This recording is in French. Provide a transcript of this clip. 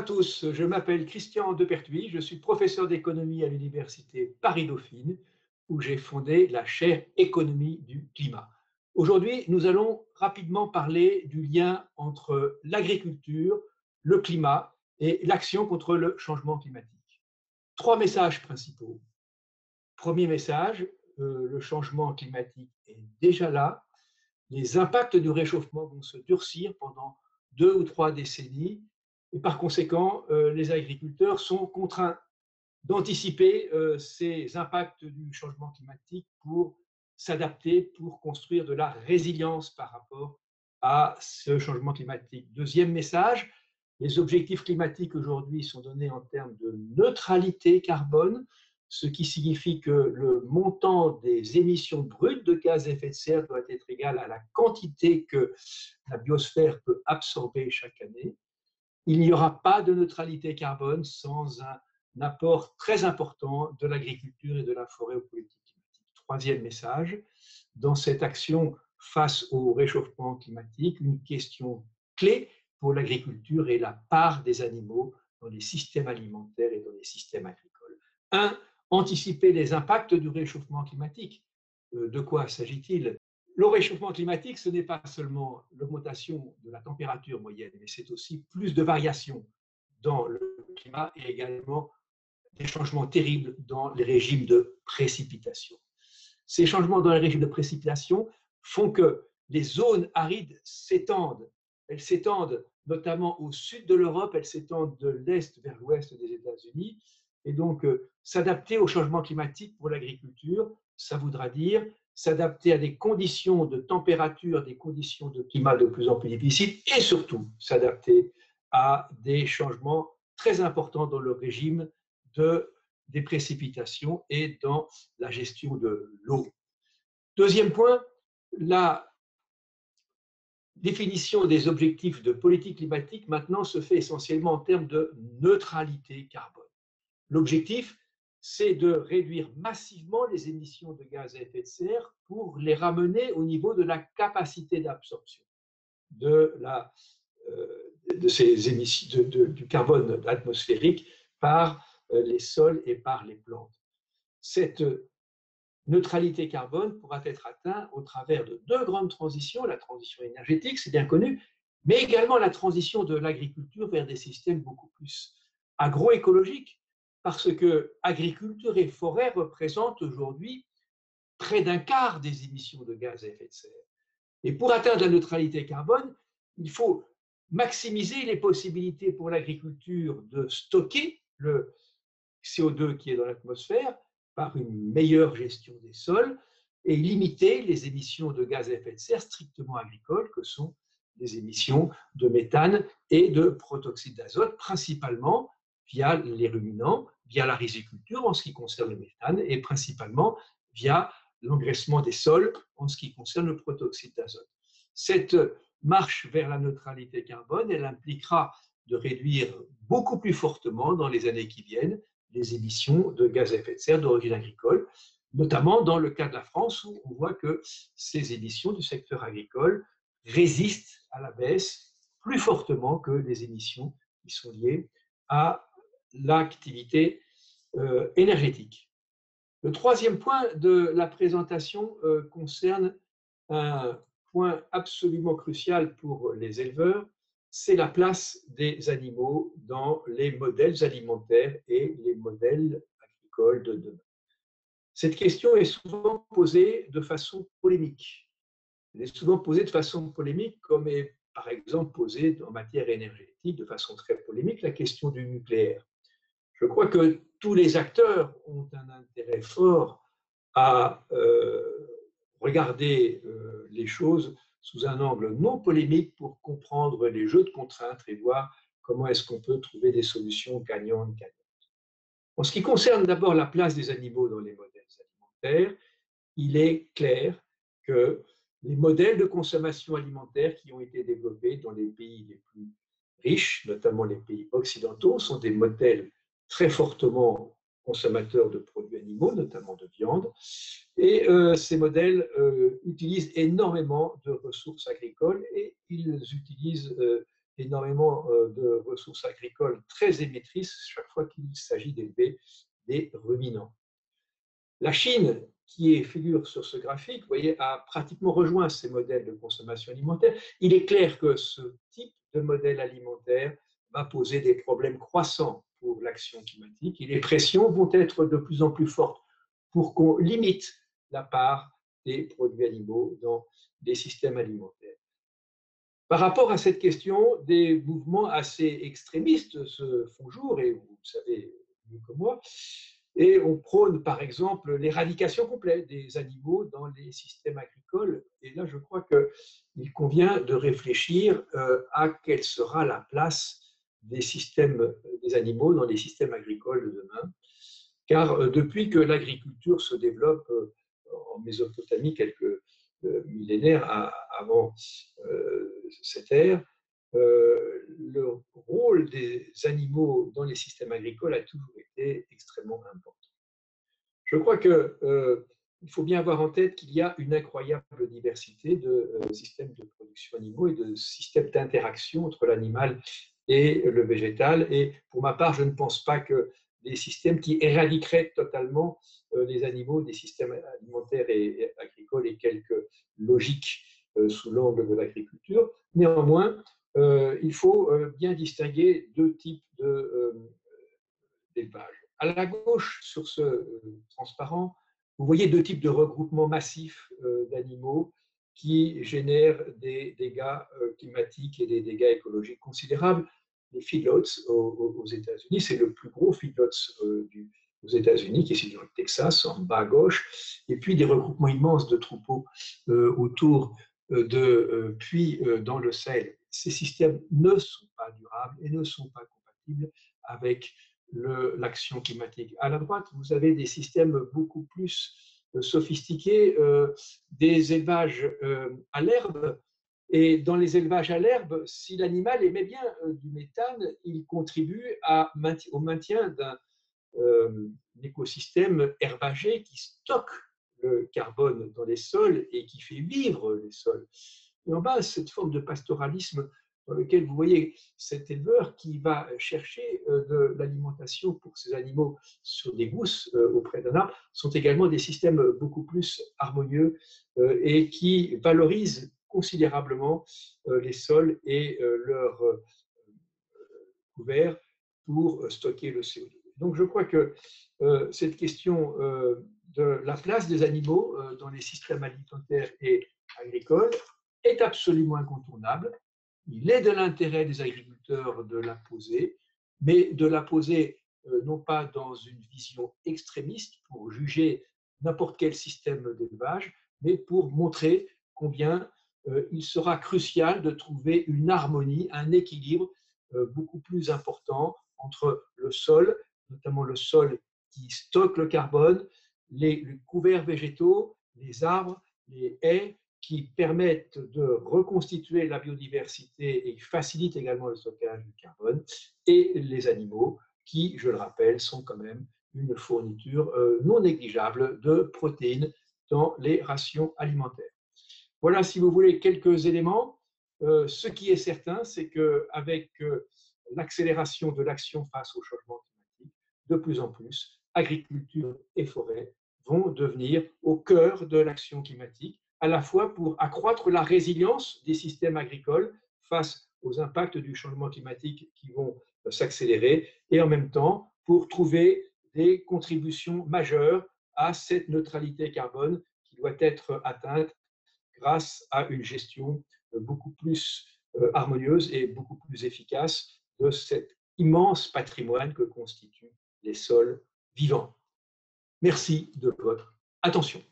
à tous, je m'appelle Christian Depertuis, je suis professeur d'économie à l'université Paris-Dauphine, où j'ai fondé la chaire économie du climat. Aujourd'hui, nous allons rapidement parler du lien entre l'agriculture, le climat et l'action contre le changement climatique. Trois messages principaux. Premier message, euh, le changement climatique est déjà là. Les impacts du réchauffement vont se durcir pendant deux ou trois décennies et par conséquent, euh, les agriculteurs sont contraints d'anticiper euh, ces impacts du changement climatique pour s'adapter, pour construire de la résilience par rapport à ce changement climatique. Deuxième message, les objectifs climatiques aujourd'hui sont donnés en termes de neutralité carbone, ce qui signifie que le montant des émissions brutes de gaz à effet de serre doit être égal à la quantité que la biosphère peut absorber chaque année. Il n'y aura pas de neutralité carbone sans un, apport très important de l'agriculture et de la forêt aux politiques climatiques. Troisième message, dans cette action face au réchauffement climatique, une question clé pour l'agriculture est la part des animaux dans les systèmes alimentaires et dans les systèmes agricoles. Un, anticiper les impacts du réchauffement climatique. Euh, de quoi s'agit-il? Le réchauffement climatique, ce n'est pas seulement l'augmentation de la température moyenne, mais c'est aussi plus de variations dans le climat et également des changements terribles dans les régimes de précipitation. Ces changements dans les régimes de précipitation font que les zones arides s'étendent. Elles s'étendent notamment au sud de l'Europe, elles s'étendent de l'est vers l'ouest des États-Unis, et donc, euh, s'adapter au changement climatique pour l'agriculture, ça voudra dire s'adapter à des conditions de température, des conditions de climat de plus en plus difficiles, et surtout s'adapter à des changements très importants dans le régime de, des précipitations et dans la gestion de l'eau. Deuxième point, la définition des objectifs de politique climatique maintenant se fait essentiellement en termes de neutralité carbone. L'objectif, c'est de réduire massivement les émissions de gaz à effet de serre pour les ramener au niveau de la capacité d'absorption de, euh, de ces émissions du carbone atmosphérique par euh, les sols et par les plantes. Cette neutralité carbone pourra être atteinte au travers de deux grandes transitions, la transition énergétique, c'est bien connu, mais également la transition de l'agriculture vers des systèmes beaucoup plus agroécologiques, parce que agriculture et forêt représentent aujourd'hui près d'un quart des émissions de gaz à effet de serre. Et pour atteindre la neutralité carbone, il faut maximiser les possibilités pour l'agriculture de stocker le CO2 qui est dans l'atmosphère par une meilleure gestion des sols et limiter les émissions de gaz à effet de serre strictement agricoles que sont les émissions de méthane et de protoxyde d'azote, principalement via les ruminants, via la riziculture en ce qui concerne le méthane et principalement via l'engraissement des sols en ce qui concerne le protoxyde d'azote. Cette marche vers la neutralité carbone, elle impliquera de réduire beaucoup plus fortement dans les années qui viennent les émissions de gaz à effet de serre d'origine agricole, notamment dans le cas de la France où on voit que ces émissions du secteur agricole résistent à la baisse plus fortement que les émissions qui sont liées à l'activité euh, énergétique. Le troisième point de la présentation euh, concerne un point absolument crucial pour les éleveurs, c'est la place des animaux dans les modèles alimentaires et les modèles agricoles de demain. Cette question est souvent posée de façon polémique. Elle est souvent posée de façon polémique, comme est par exemple posée en matière énergétique de façon très polémique la question du nucléaire. Je crois que tous les acteurs ont un intérêt fort à euh, regarder euh, les choses sous un angle non polémique pour comprendre les jeux de contraintes et voir comment est-ce qu'on peut trouver des solutions gagnantes-gagnantes. En ce qui concerne d'abord la place des animaux dans les modèles alimentaires, il est clair que les modèles de consommation alimentaire qui ont été développés dans les pays les plus riches, notamment les pays occidentaux, sont des modèles très fortement consommateurs de produits animaux, notamment de viande. Et euh, ces modèles euh, utilisent énormément de ressources agricoles et ils utilisent euh, énormément de ressources agricoles très émettrices chaque fois qu'il s'agit d'élever des ruminants. La Chine, qui est figure sur ce graphique, voyez, a pratiquement rejoint ces modèles de consommation alimentaire. Il est clair que ce type de modèle alimentaire va poser des problèmes croissants l'action climatique et les pressions vont être de plus en plus fortes pour qu'on limite la part des produits animaux dans des systèmes alimentaires. Par rapport à cette question, des mouvements assez extrémistes se font jour, et vous le savez mieux que moi, et on prône par exemple l'éradication complète des animaux dans les systèmes agricoles. Et là, je crois qu'il convient de réfléchir euh, à quelle sera la place des systèmes des animaux dans les systèmes agricoles de demain. Car euh, depuis que l'agriculture se développe euh, en Mésopotamie quelques millénaires avant cette ère, le rôle des animaux dans les systèmes agricoles a toujours été extrêmement important. Je crois qu'il euh, faut bien avoir en tête qu'il y a une incroyable diversité de euh, systèmes de production animaux et de systèmes d'interaction entre l'animal et le végétal. Et pour ma part, je ne pense pas que des systèmes qui éradiqueraient totalement euh, les animaux des systèmes alimentaires et agricoles et quelques logiques sous l'angle de l'agriculture. Néanmoins, il faut bien distinguer deux types d'élevage. À la gauche, sur ce euh, transparent, vous voyez deux types de regroupements massifs euh, d'animaux qui génèrent des dégâts euh, climatiques et des dégâts écologiques considérables. Les feedlots aux États-Unis, c'est le plus gros feedlots aux États-Unis, qui est situé le Texas, en bas à gauche, et puis des regroupements immenses de troupeaux autour de puits dans le Sahel. Ces systèmes ne sont pas durables et ne sont pas compatibles avec l'action climatique. À la droite, vous avez des systèmes beaucoup plus euh, sophistiqués, euh, des élevages euh, à l'herbe. Et dans les élevages à l'herbe, si l'animal émet bien du méthane, il contribue au maintien d'un écosystème herbagé qui stocke le carbone dans les sols et qui fait vivre les sols. Et en bas, cette forme de pastoralisme dans lequel vous voyez cet éleveur qui va chercher euh, de l'alimentation pour ses animaux sur des gousses euh, auprès d'un arbre, sont également des systèmes beaucoup plus harmonieux euh, et qui valorisent considérablement les sols et leurs couverts pour stocker le CO2. Donc je crois que cette question de la place des animaux dans les systèmes alimentaires et agricoles est absolument incontournable il est de l'intérêt des agriculteurs de la poser, mais de la poser euh, non pas dans une vision extrémiste pour juger n'importe quel système d'élevage, mais pour montrer combien euh, il sera crucial de trouver une harmonie, un équilibre euh, beaucoup plus important entre le sol, notamment le sol qui stocke le carbone, les couverts végétaux, les arbres, les haies qui permettent de reconstituer la biodiversité et facilitent également le stockage du carbone, et les animaux, qui, je le rappelle, sont quand même une fourniture euh, non négligeable de protéines dans les rations alimentaires. Voilà, si vous voulez, quelques éléments. Euh, ce qui est certain, c'est qu'avec euh, l'accélération de l'action face au changement climatique, de plus en plus, agriculture et forêt vont devenir au cœur de l'action climatique à la fois pour accroître la résilience des systèmes agricoles face aux impacts du changement climatique qui vont euh, s'accélérer et en même temps pour trouver des contributions majeures à cette neutralité carbone qui doit être atteinte grâce à une gestion euh, beaucoup plus euh, harmonieuse et beaucoup plus efficace de cet immense patrimoine que constituent les sols vivants. Merci de votre attention.